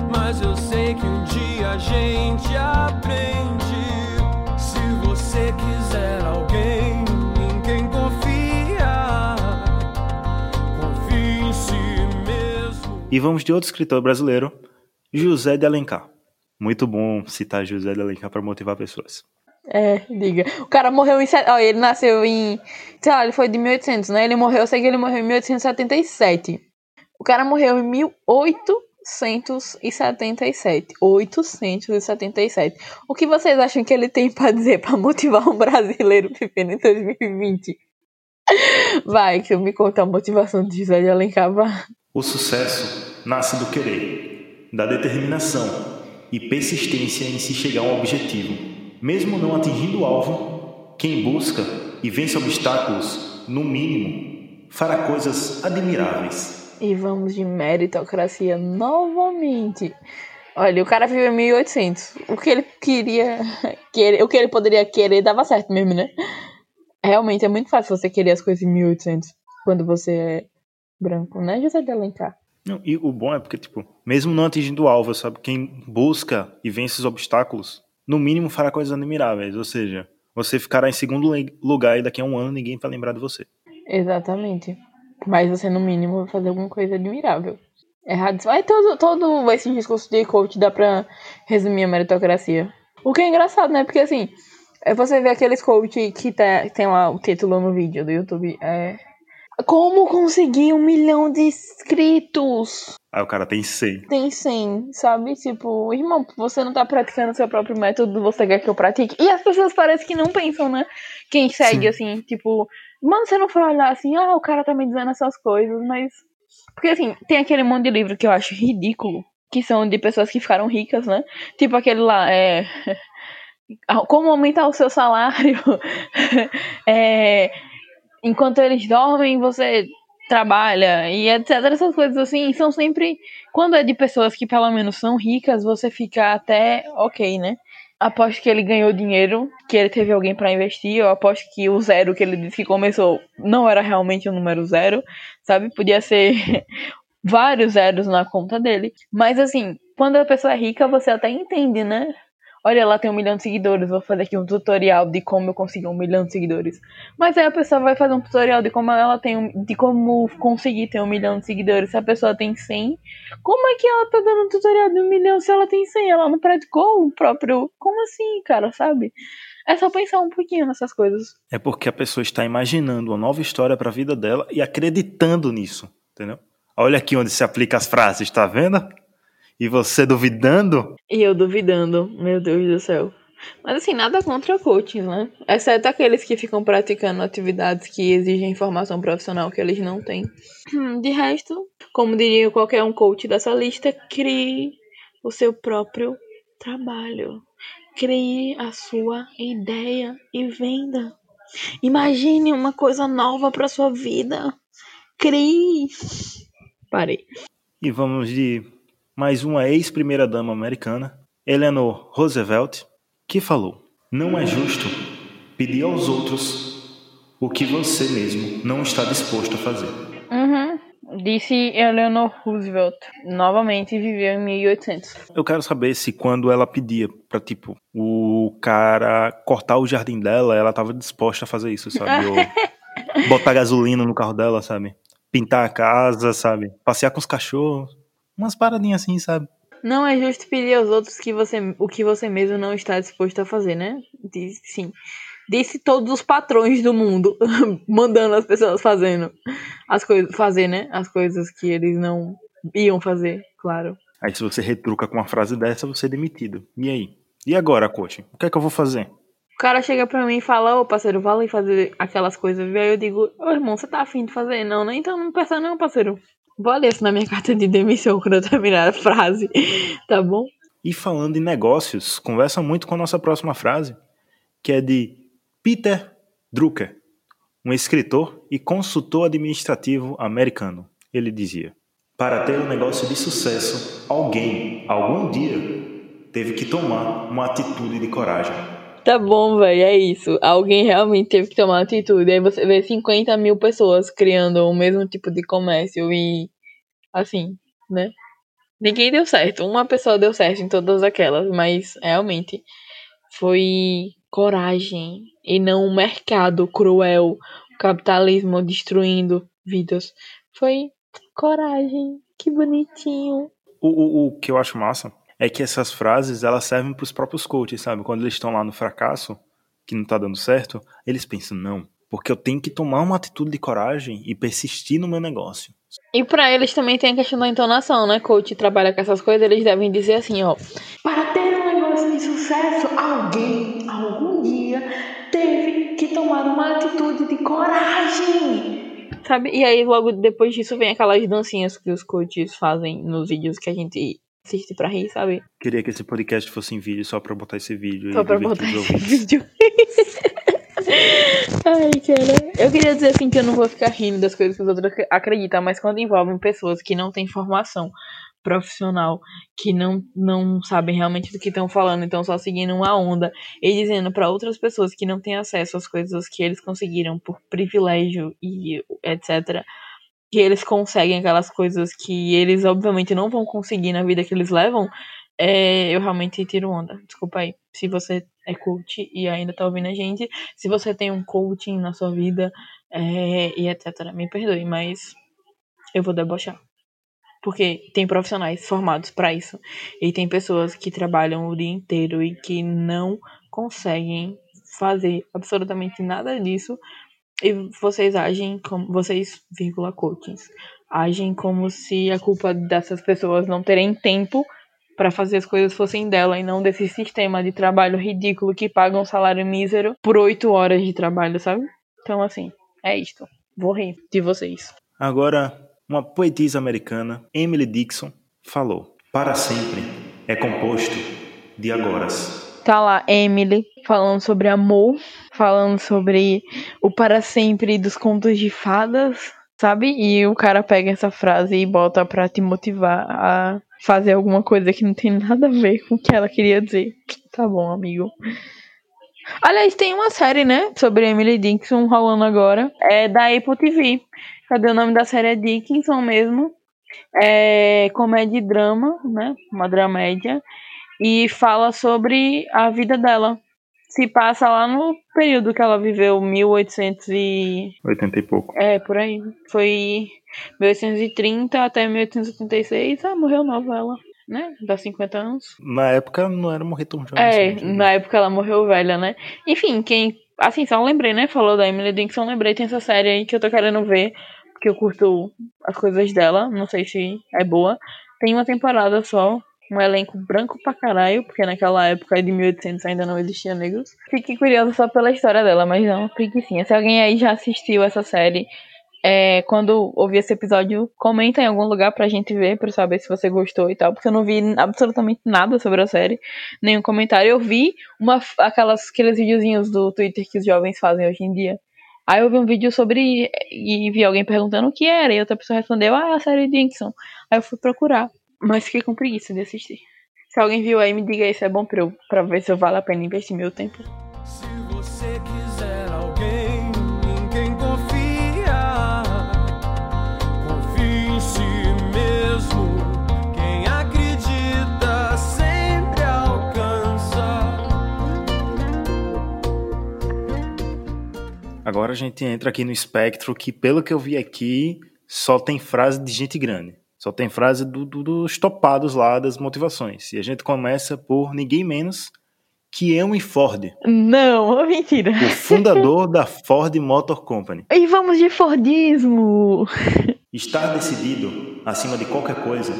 Mas eu sei que um dia a gente aprende. Se você quiser alguém em quem confiar, confie em si mesmo.
E vamos de outro escritor brasileiro, José de Alencar. Muito bom citar José de Alencar para motivar pessoas.
É, diga. O cara morreu em. Ó, ele nasceu em. Sei lá, ele foi de 1800, né? Ele morreu, eu sei que ele morreu em 1877. O cara morreu em 1877. 877. O que vocês acham que ele tem pra dizer pra motivar um brasileiro vivendo em 2020? Vai, que eu me conta a motivação de José de Alencar.
O sucesso nasce do querer, da determinação e persistência em se chegar a um objetivo. Mesmo não atingindo o alvo, quem busca e vence obstáculos, no mínimo, fará coisas admiráveis.
E vamos de meritocracia novamente. Olha, o cara viveu em 1800. O que ele queria, querer, o que ele poderia querer dava certo mesmo, né? Realmente é muito fácil você querer as coisas em 1800 quando você é branco, né, José de Alencar?
Não, e o bom é porque, tipo, mesmo não atingindo o alvo, sabe? Quem busca e vence os obstáculos, no mínimo fará coisas admiráveis. Ou seja, você ficará em segundo lugar e daqui a um ano ninguém vai lembrar de você.
Exatamente. Mas você, no mínimo, vai fazer alguma coisa admirável. Errado. Vai todo, todo esse discurso de coach dá pra resumir a meritocracia. O que é engraçado, né? Porque assim, é você vê aqueles coach que tá, tem lá o título no vídeo do YouTube. É. Como conseguir um milhão de inscritos?
Aí o cara tem 100.
Tem 100, sabe? Tipo, irmão, você não tá praticando seu próprio método, você quer que eu pratique. E as pessoas parecem que não pensam, né? Quem segue, assim, tipo, mano, você não foi olhar assim, ah, o cara tá me dizendo essas coisas, mas. Porque assim, tem aquele monte de livro que eu acho ridículo, que são de pessoas que ficaram ricas, né? Tipo aquele lá, é. Como aumentar o seu salário? é... Enquanto eles dormem, você trabalha e etc. Essas coisas assim são sempre. Quando é de pessoas que pelo menos são ricas, você fica até ok, né? Aposto que ele ganhou dinheiro, que ele teve alguém para investir. Eu aposto que o zero que ele disse que começou não era realmente o número zero, sabe? Podia ser vários zeros na conta dele. Mas assim, quando a pessoa é rica, você até entende, né? Olha, ela tem um milhão de seguidores, vou fazer aqui um tutorial de como eu consegui um milhão de seguidores. Mas aí a pessoa vai fazer um tutorial de como ela tem um, de como conseguir ter um milhão de seguidores. Se a pessoa tem 100, como é que ela tá dando um tutorial de um milhão se ela tem 100? Ela não praticou o próprio. Como assim, cara, sabe? É só pensar um pouquinho nessas coisas.
É porque a pessoa está imaginando uma nova história para a vida dela e acreditando nisso, entendeu? Olha aqui onde se aplica as frases, tá vendo? E você duvidando?
E eu duvidando, meu Deus do céu. Mas assim, nada contra coaches, né? Exceto aqueles que ficam praticando atividades que exigem formação profissional que eles não têm. De resto, como diria qualquer um coach dessa lista, crie o seu próprio trabalho. Crie a sua ideia e venda. Imagine uma coisa nova para sua vida. Crie. Parei.
E vamos de mais uma ex-primeira-dama americana, Eleanor Roosevelt, que falou: Não é justo pedir aos outros o que você mesmo não está disposto a fazer.
Uhum. Disse Eleanor Roosevelt. Novamente viveu em 1800.
Eu quero saber se quando ela pedia pra, tipo, o cara cortar o jardim dela, ela tava disposta a fazer isso, sabe? Ou botar gasolina no carro dela, sabe? Pintar a casa, sabe? Passear com os cachorros. Umas paradinhas assim, sabe?
Não é justo pedir aos outros que você, o que você mesmo não está disposto a fazer, né? Disse, sim. Disse todos os patrões do mundo, mandando as pessoas fazendo as coisas, fazer, né? As coisas que eles não iam fazer, claro.
Aí se você retruca com uma frase dessa, você é demitido. E aí? E agora, coach? O que é que eu vou fazer?
O cara chega pra mim e fala, ô parceiro, vai lá e fazer aquelas coisas, viu? Aí eu digo, ô irmão, você tá afim de fazer? Não, né? Então não peça não, parceiro. Vou ler isso na minha carta de demissão quando eu terminar a frase, tá bom?
E falando em negócios, conversa muito com a nossa próxima frase, que é de Peter Drucker, um escritor e consultor administrativo americano. Ele dizia: Para ter um negócio de sucesso, alguém, algum dia, teve que tomar uma atitude de coragem.
Tá bom, velho, é isso. Alguém realmente teve que tomar atitude. Aí você vê 50 mil pessoas criando o mesmo tipo de comércio e assim, né? Ninguém deu certo. Uma pessoa deu certo em todas aquelas, mas realmente foi coragem e não um mercado cruel, o capitalismo destruindo vidas. Foi coragem. Que bonitinho.
O, o, o que eu acho massa é que essas frases elas servem para os próprios coaches, sabe? Quando eles estão lá no fracasso, que não tá dando certo, eles pensam, não, porque eu tenho que tomar uma atitude de coragem e persistir no meu negócio.
E pra eles também tem a questão da entonação, né? Coach trabalha com essas coisas, eles devem dizer assim, ó. Para ter um negócio de sucesso, alguém, algum dia, teve que tomar uma atitude de coragem. Sabe? E aí logo depois disso vem aquelas dancinhas que os coaches fazem nos vídeos que a gente assiste pra rir, sabe?
Queria que esse podcast fosse em vídeo só pra botar esse vídeo.
Só pra botar esse vídeo. Ai, cara. Eu queria dizer assim que eu não vou ficar rindo das coisas que os outros ac- acreditam, mas quando envolvem pessoas que não têm formação profissional, que não, não sabem realmente do que estão falando, então só seguindo uma onda e dizendo para outras pessoas que não têm acesso às coisas que eles conseguiram por privilégio e etc. Que eles conseguem aquelas coisas que eles obviamente não vão conseguir na vida que eles levam, é, eu realmente tiro onda. Desculpa aí. Se você é coach e ainda tá ouvindo a gente, se você tem um coaching na sua vida é, e etc. Me perdoe, mas eu vou debochar. Porque tem profissionais formados para isso. E tem pessoas que trabalham o dia inteiro e que não conseguem fazer absolutamente nada disso. E vocês agem como. Vocês, vírgula, coachings, agem como se a culpa dessas pessoas não terem tempo para fazer as coisas fossem dela e não desse sistema de trabalho ridículo que paga um salário mísero por oito horas de trabalho, sabe? Então, assim, é isto. Vou rir de vocês.
Agora, uma poetisa americana, Emily Dixon, falou: Para sempre é composto de agoras.
Tá lá, Emily, falando sobre amor, falando sobre o para sempre dos contos de fadas, sabe? E o cara pega essa frase e bota pra te motivar a fazer alguma coisa que não tem nada a ver com o que ela queria dizer. Tá bom, amigo. Aliás, tem uma série, né, sobre Emily Dickinson rolando agora. É da Apple TV. Cadê o nome da série? É Dickinson mesmo. É comédia e drama, né? Uma dramédia. E fala sobre a vida dela. Se passa lá no período que ela viveu, 1800 e...
80 e pouco.
É, por aí. Foi 1830 até 1886. Ah, morreu nova ela, né? Dá 50 anos.
Na época não era morrer tão jovem.
É,
assim, né?
na época ela morreu velha, né? Enfim, quem. Assim, só lembrei, né? Falou da Emily Dickinson, lembrei, tem essa série aí que eu tô querendo ver, porque eu curto as coisas dela, não sei se é boa. Tem uma temporada só, um elenco branco pra caralho, porque naquela época de 1800 ainda não existia negros. Fiquei curiosa só pela história dela, mas uma preguiçinha. Se alguém aí já assistiu essa série, é, quando ouvir esse episódio, comenta em algum lugar pra gente ver, pra saber se você gostou e tal, porque eu não vi absolutamente nada sobre a série, nenhum comentário. Eu vi uma, aquelas, aqueles videozinhos do Twitter que os jovens fazem hoje em dia. Aí eu vi um vídeo sobre. E vi alguém perguntando o que era, e outra pessoa respondeu, ah, é a série Dixon. Aí eu fui procurar, mas fiquei com preguiça de assistir. Se alguém viu aí, me diga aí se é bom pra, eu, pra ver se vale a pena investir meu tempo.
Se você quiser alguém em quem confiar, confie em si mesmo. Quem acredita sempre alcança.
Agora a gente entra aqui no espectro que, pelo que eu vi aqui, só tem frase de gente grande. Só tem frase do- do- dos topados lá das motivações. E a gente começa por ninguém menos que Henry Ford,
Não, mentira.
o fundador da Ford Motor Company.
E vamos de Fordismo!
Estar decidido acima de qualquer coisa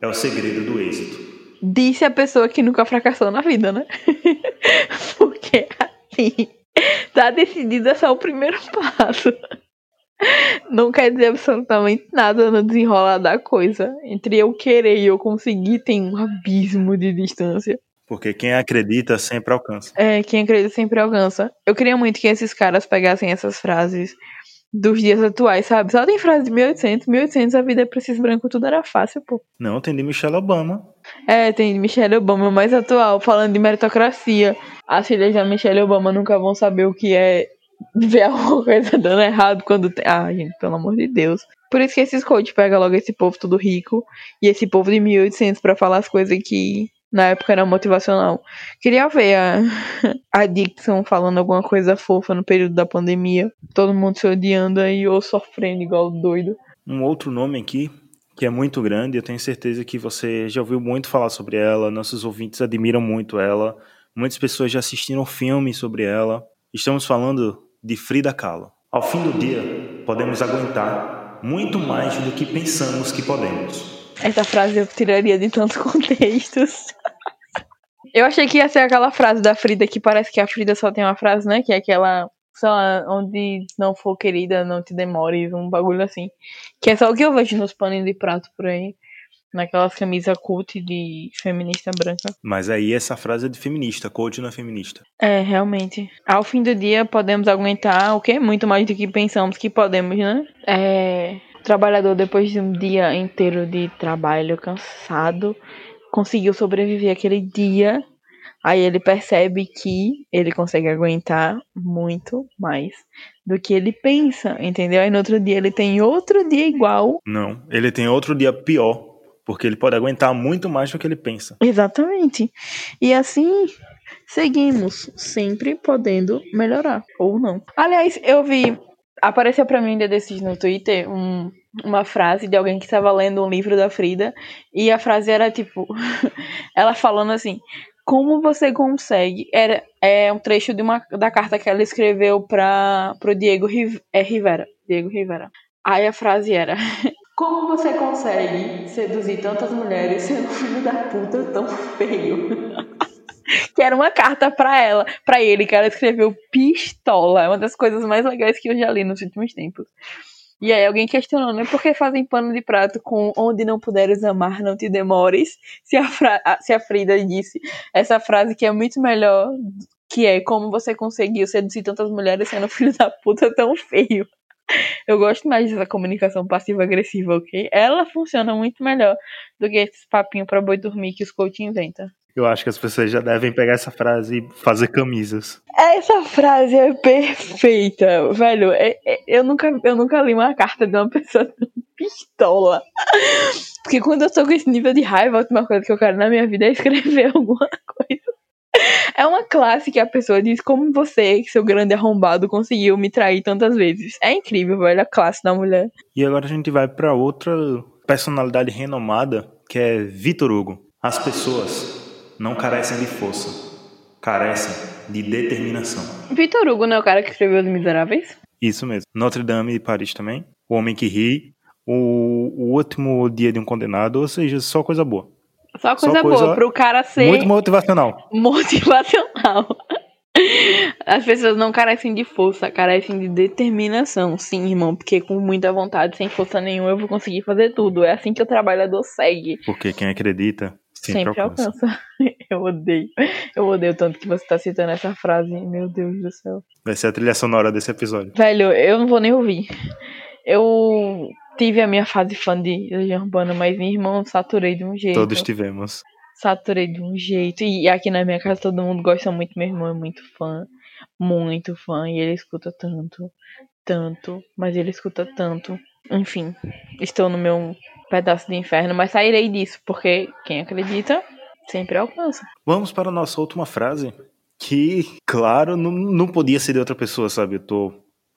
é o segredo do êxito.
Disse a pessoa que nunca fracassou na vida, né? Porque assim, tá decidido é só o primeiro passo. Não quer dizer absolutamente nada no desenrolar da coisa. Entre eu querer e eu conseguir tem um abismo de distância.
Porque quem acredita sempre alcança.
É, quem acredita sempre alcança. Eu queria muito que esses caras pegassem essas frases dos dias atuais, sabe? Só tem frase de 1800, 1800 a vida é pra esses brancos tudo era fácil, pô.
Não, tem de Michelle Obama.
É, tem Michelle Obama mais atual, falando de meritocracia. As filhas da Michelle Obama nunca vão saber o que é ver alguma coisa dando errado quando tem. Ah, gente, pelo amor de Deus. Por isso que esses coach pegam logo esse povo tudo rico e esse povo de 1800 pra falar as coisas que na época era motivacional. Queria ver a, a Dixon falando alguma coisa fofa no período da pandemia. Todo mundo se odiando aí ou sofrendo igual doido.
Um outro nome aqui, que é muito grande, eu tenho certeza que você já ouviu muito falar sobre ela, nossos ouvintes admiram muito ela, muitas pessoas já assistiram filmes sobre ela. Estamos falando de Frida Kahlo. Ao fim do dia, podemos aguentar muito mais do que pensamos que podemos.
Essa frase eu tiraria de tantos contextos. Eu achei que ia ser aquela frase da Frida, que parece que a Frida só tem uma frase, né? Que é aquela, lá, onde não for querida, não te demores, um bagulho assim. Que é só o que eu vejo nos paninhos de prato por aí. Naquelas camisas cult de feminista branca.
Mas aí essa frase é de feminista, coach não é feminista.
É, realmente. Ao fim do dia, podemos aguentar o quê? Muito mais do que pensamos que podemos, né? É. Trabalhador, depois de um dia inteiro de trabalho cansado, conseguiu sobreviver aquele dia. Aí ele percebe que ele consegue aguentar muito mais do que ele pensa, entendeu? Aí no outro dia ele tem outro dia igual.
Não, ele tem outro dia pior, porque ele pode aguentar muito mais do que ele pensa.
Exatamente. E assim seguimos, sempre podendo melhorar, ou não. Aliás, eu vi. Apareceu pra mim um dia desses no Twitter um, uma frase de alguém que estava lendo um livro da Frida. E a frase era tipo. ela falando assim. Como você consegue? Era é um trecho de uma da carta que ela escreveu para pro Diego Riv, é, Rivera. Diego Rivera. Aí a frase era: Como você consegue seduzir tantas mulheres sendo filho da puta tão feio? que era uma carta pra ela, pra ele, que ela escreveu pistola. É uma das coisas mais legais que eu já li nos últimos tempos. E aí alguém questionou, né? Por que fazem pano de prato com onde não puderes amar, não te demores? Se a, se a Frida disse essa frase que é muito melhor, que é como você conseguiu seduzir tantas mulheres sendo filho da puta tão feio. Eu gosto mais dessa comunicação passiva-agressiva, ok? Ela funciona muito melhor do que esses papinhos pra boi dormir que os coach inventam.
Eu acho que as pessoas já devem pegar essa frase e fazer camisas.
Essa frase é perfeita, velho. É- é- eu, nunca, eu nunca li uma carta de uma pessoa tão pistola. Porque quando eu tô com esse nível de raiva, a última coisa que eu quero na minha vida é escrever alguma coisa. É uma classe que a pessoa diz como você, seu grande arrombado, conseguiu me trair tantas vezes. É incrível, velho, a classe da mulher.
E agora a gente vai pra outra personalidade renomada, que é Vitor Hugo. As pessoas não carecem de força, carecem de determinação.
Vitor Hugo não é o cara que escreveu Os Miseráveis?
Isso mesmo. Notre Dame de Paris também. O Homem que Ri. O, o Último Dia de um Condenado. Ou seja, só coisa boa.
Só
Só
coisa,
coisa
boa, pro cara ser
Muito motivacional.
motivacional. As pessoas não carecem de força, carecem de determinação. Sim, irmão, porque com muita vontade, sem força nenhuma, eu vou conseguir fazer tudo. É assim que o trabalhador segue.
Porque quem acredita sempre,
Sempre
alcança.
alcança. Eu odeio. Eu odeio tanto que você tá citando essa frase. Meu Deus do céu.
Vai ser a trilha sonora desse episódio.
Velho, eu não vou nem ouvir. Eu tive a minha fase fã de Legião Urbana, mas meu irmão saturei de um jeito.
Todos tivemos.
saturei de um jeito. E aqui na minha casa todo mundo gosta muito, meu irmão é muito fã. Muito fã. E ele escuta tanto, tanto. Mas ele escuta tanto. Enfim, estou no meu pedaço de inferno, mas sairei disso, porque quem acredita sempre alcança.
Vamos para a nossa última frase. Que, claro, não, não podia ser de outra pessoa, sabe? Eu tô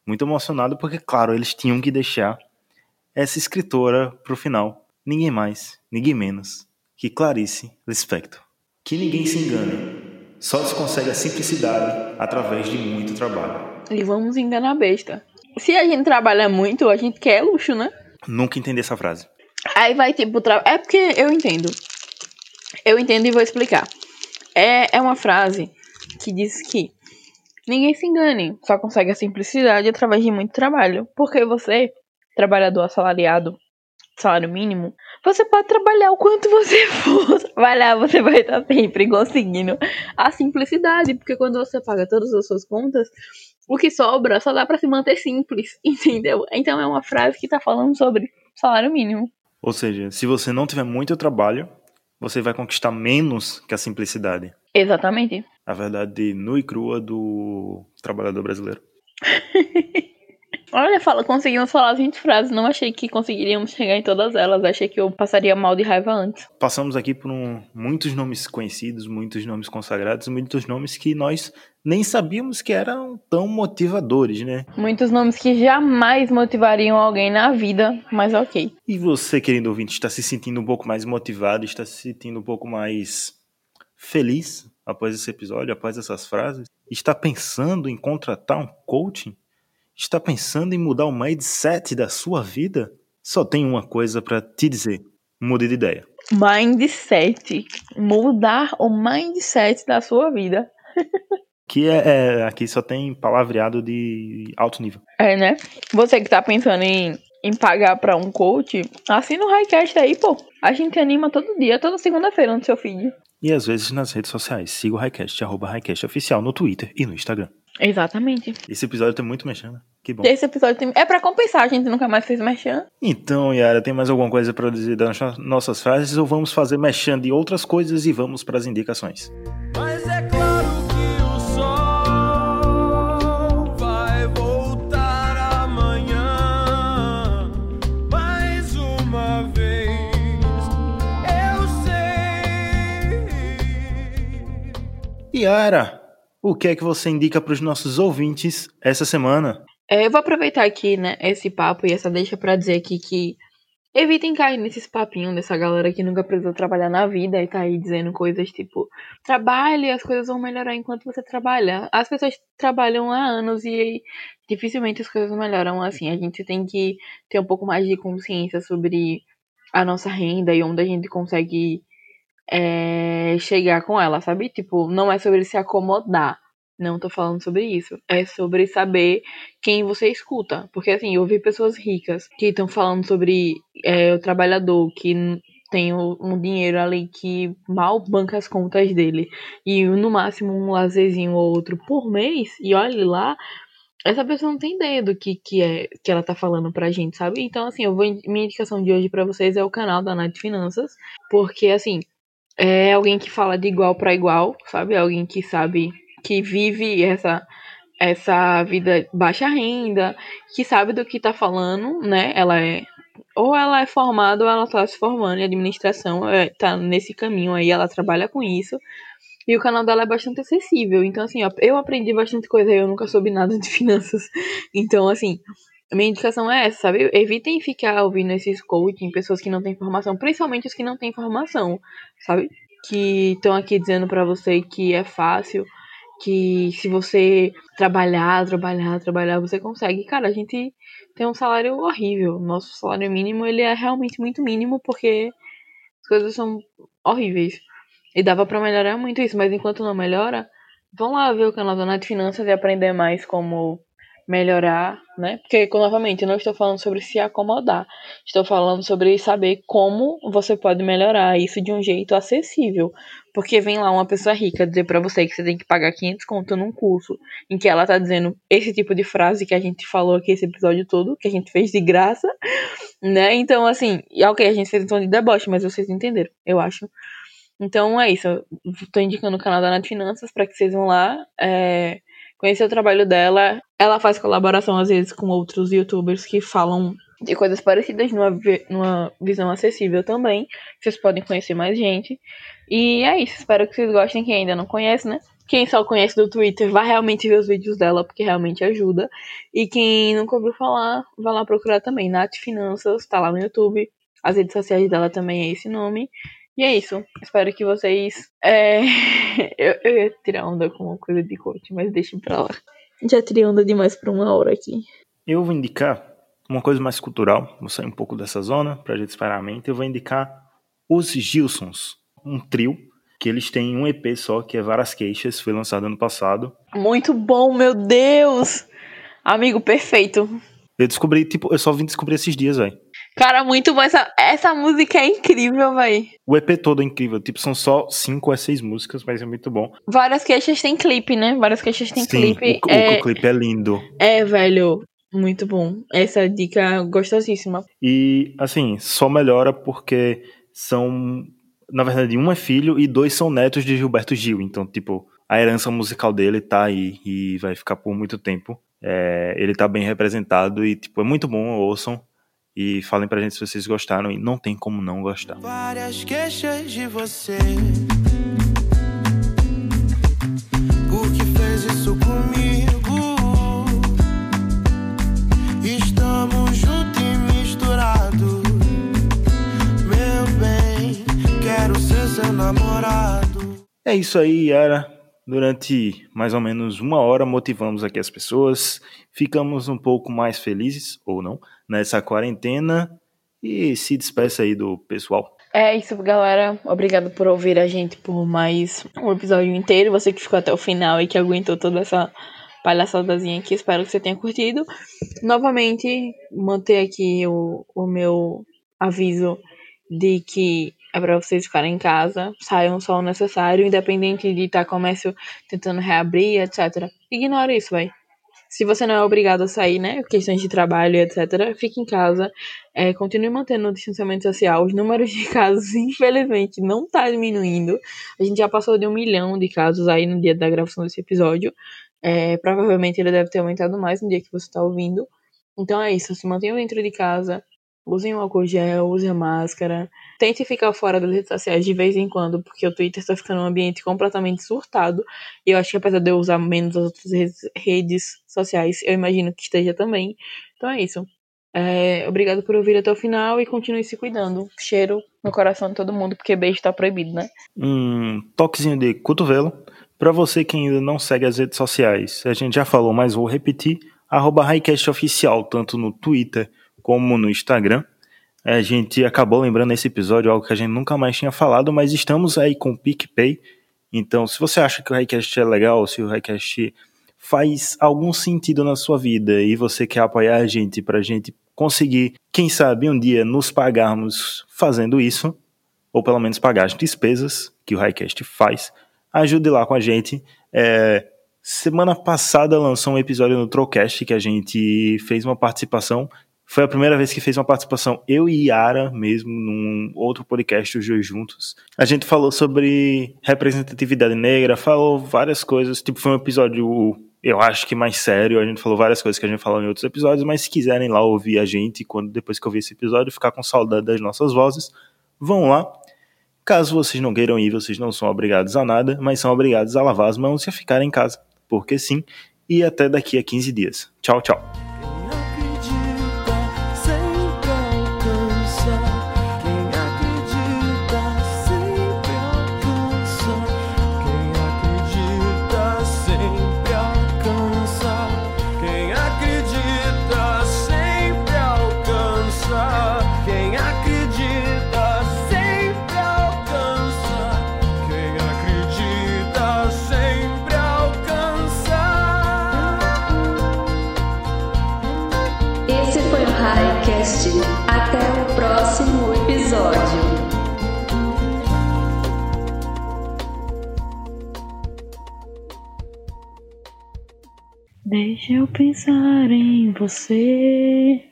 muito emocionado porque, claro, eles tinham que deixar essa escritora pro final. Ninguém mais, ninguém menos que Clarice Lispector. Que ninguém se engane. Só se consegue a simplicidade através de muito trabalho.
E vamos enganar a besta. Se a gente trabalha muito, a gente quer luxo, né?
Nunca entendi essa frase.
Aí vai tipo. Tra... É porque eu entendo. Eu entendo e vou explicar. É, é uma frase que diz que ninguém se engane, só consegue a simplicidade através de muito trabalho. Porque você, trabalhador assalariado, salário mínimo, você pode trabalhar o quanto você for trabalhar, você vai estar sempre conseguindo a simplicidade. Porque quando você paga todas as suas contas, o que sobra só dá pra se manter simples, entendeu? Então é uma frase que tá falando sobre salário mínimo.
Ou seja, se você não tiver muito trabalho, você vai conquistar menos que a simplicidade.
Exatamente.
A verdade nua e crua do trabalhador brasileiro.
Olha, fala, conseguimos falar 20 frases. Não achei que conseguiríamos chegar em todas elas. Achei que eu passaria mal de raiva antes.
Passamos aqui por um- muitos nomes conhecidos, muitos nomes consagrados, muitos nomes que nós nem sabíamos que eram tão motivadores, né?
Muitos nomes que jamais motivariam alguém na vida, mas ok.
E você, querido ouvinte, está se sentindo um pouco mais motivado, está se sentindo um pouco mais feliz após esse episódio, após essas frases? Está pensando em contratar um coaching? Está pensando em mudar o mindset da sua vida? Só tem uma coisa para te dizer: mude de ideia.
Mindset. Mudar o mindset da sua vida.
Que é, é- aqui só tem palavreado de alto nível.
É, né? Você que tá pensando em em pagar pra um coach, assina o Highcast aí, pô. A gente anima todo dia, toda segunda-feira no seu feed.
E às vezes nas redes sociais. Siga o Highcast, arroba Highcast Oficial no Twitter e no Instagram.
Exatamente.
Esse episódio tem muito mexendo. Que bom.
Esse episódio tem... é pra compensar, a gente nunca mais fez merchan.
Então, Yara, tem mais alguma coisa pra dizer das nossas frases ou vamos fazer mexendo de outras coisas e vamos pras indicações?
Mas é claro que o sol vai voltar amanhã. Mais uma vez, eu sei.
Yara, o que é que você indica pros nossos ouvintes essa semana?
É, eu vou aproveitar aqui, né, esse papo e essa deixa pra dizer aqui que evitem cair nesses papinhos dessa galera que nunca precisou trabalhar na vida e tá aí dizendo coisas tipo trabalhe, as coisas vão melhorar enquanto você trabalha. As pessoas trabalham há anos e dificilmente as coisas melhoram assim. A gente tem que ter um pouco mais de consciência sobre a nossa renda e onde a gente consegue é, chegar com ela, sabe? Tipo, não é sobre se acomodar. Não tô falando sobre isso. É sobre saber quem você escuta. Porque, assim, eu ouvi pessoas ricas que estão falando sobre é, o trabalhador que tem um dinheiro ali que mal banca as contas dele. E no máximo um lazerzinho ou outro por mês. E olhe lá, essa pessoa não tem ideia do que, que é que ela tá falando pra gente, sabe? Então, assim, eu vou. Minha indicação de hoje pra vocês é o canal da Nath Finanças. Porque, assim, é alguém que fala de igual para igual, sabe? Alguém que sabe que vive essa essa vida baixa renda, que sabe do que tá falando, né? Ela é ou ela é formada ou ela tá se formando em administração, é, tá nesse caminho aí, ela trabalha com isso. E o canal dela é bastante acessível. Então, assim, ó, eu aprendi bastante coisa, eu nunca soube nada de finanças. Então, assim, minha indicação é essa, sabe? Evitem ficar ouvindo esses coaching, pessoas que não têm formação, principalmente os que não têm formação, sabe? Que estão aqui dizendo pra você que é fácil, que se você trabalhar, trabalhar, trabalhar, você consegue. Cara, a gente tem um salário horrível. Nosso salário mínimo, ele é realmente muito mínimo porque as coisas são horríveis. E dava pra melhorar muito isso, mas enquanto não melhora, vão lá ver o canal da Nath Finanças e aprender mais como melhorar, né? Porque, novamente, eu não estou falando sobre se acomodar. Estou falando sobre saber como você pode melhorar isso de um jeito acessível. Porque vem lá uma pessoa rica dizer pra você que você tem que pagar 500 conto num curso em que ela tá dizendo esse tipo de frase que a gente falou aqui esse episódio todo, que a gente fez de graça, né? Então, assim, ok, a gente fez um tom de deboche, mas vocês entenderam, eu acho. Então é isso. Eu tô indicando o canal da Nath Finanças para que vocês vão lá é, conhecer o trabalho dela. Ela faz colaboração às vezes com outros youtubers que falam de coisas parecidas numa, numa visão acessível também. Vocês podem conhecer mais gente. E é isso. Espero que vocês gostem. Quem ainda não conhece, né? Quem só conhece do Twitter vai realmente ver os vídeos dela, porque realmente ajuda. E quem nunca ouviu falar, vai lá procurar também. Nath Finanças, tá lá no YouTube. As redes sociais dela também é esse nome. E é isso. Espero que vocês. é, eu, eu ia tirar onda com uma coisa de coach, mas deixem pra lá. Já tirei onda demais por uma hora aqui.
Eu vou indicar uma coisa mais cultural, vou sair um pouco dessa zona pra gente esperar a mente. Eu vou indicar os Gilsons, um trio que eles têm um EP só, que é Várias Queixas, foi lançado ano passado.
Muito bom, meu Deus! Amigo, perfeito.
Eu descobri, tipo, eu só vim descobrir esses dias, velho.
Cara, muito bom. Essa, essa música é incrível, véi.
O EP todo é incrível, tipo, são só cinco a seis músicas, mas é muito bom.
Várias queixas tem clipe, né? Várias queixas tem
Sim,
clipe.
o,
é,
o clipe é lindo.
é, velho. Muito bom. Essa dica é gostosíssima.
E, assim, só melhora porque são, na verdade, um é filho e dois são netos de Gilberto Gil. Então, tipo, a herança musical dele tá aí e vai ficar por muito tempo. É, ele tá bem representado e, tipo, é muito bom, ouçam. E falem pra gente se vocês gostaram e não tem como não gostar.
Várias queixas de você. Por que fez isso comigo? Estamos juntos e misturados. Meu bem, quero ser seu namorado.
É isso aí, Yara. Durante mais ou menos uma hora motivamos aqui as pessoas, ficamos um pouco mais felizes, ou não, nessa quarentena. E se despeça aí do pessoal.
É isso, galera. Obrigado por ouvir a gente por mais um episódio inteiro. Você que ficou até o final e que aguentou toda essa palhaçadazinha aqui. Espero que você tenha curtido. Novamente, manter aqui o, o meu aviso de que é para vocês ficarem em casa, saiam só o necessário, independente de estar comércio tentando reabrir, etc. Ignora isso, vai. Se você não é obrigado a sair, né? Questões de trabalho, etc., fique em casa. É, continue mantendo o distanciamento social. Os números de casos, infelizmente, não tá diminuindo. A gente já passou de um milhão de casos aí no dia da gravação desse episódio. É, provavelmente ele deve ter aumentado mais no dia que você está ouvindo. Então é isso, se mantenham dentro de casa, usem o álcool gel, usem a máscara. Tente ficar fora das redes sociais de vez em quando, porque o Twitter está ficando um ambiente completamente surtado. E eu acho que apesar de eu usar menos as outras redes, sociais, eu imagino que esteja também. Então é isso. É, obrigado por ouvir até o final e continue se cuidando. Cheiro no coração de todo mundo, porque beijo tá proibido, né?
Um toquezinho de cotovelo. Para você que ainda não segue as redes sociais, a gente já falou, mas vou repetir. Arroba Oficial, tanto no Twitter como no Instagram. A gente acabou lembrando nesse episódio algo que a gente nunca mais tinha falado, mas estamos aí com o PicPay. Então, se você acha que o Highcast é legal, se o Highcast faz algum sentido na sua vida e você quer apoiar a gente para a gente conseguir, quem sabe, um dia nos pagarmos fazendo isso, ou pelo menos pagar as despesas que o Highcast faz, ajude lá com a gente. É, semana passada lançou um episódio no Trollcast que a gente fez uma participação foi a primeira vez que fez uma participação eu e Yara mesmo num outro podcast, os dois juntos. A gente falou sobre representatividade negra, falou várias coisas, tipo foi um episódio eu acho que mais sério, a gente falou várias coisas que a gente falou em outros episódios, mas se quiserem lá ouvir a gente quando depois que ouvir esse episódio ficar com saudade das nossas vozes, vão lá. Caso vocês não queiram ir, vocês não são obrigados a nada, mas são obrigados a lavar as mãos e a ficar em casa, porque sim, e até daqui a 15 dias. Tchau, tchau.
Eu pensar em você.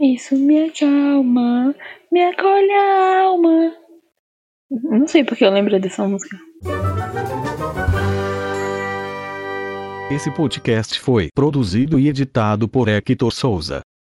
Isso me acalma, me acolhe a alma. Não sei porque eu lembro dessa música.
Esse podcast foi produzido e editado por Hector Souza.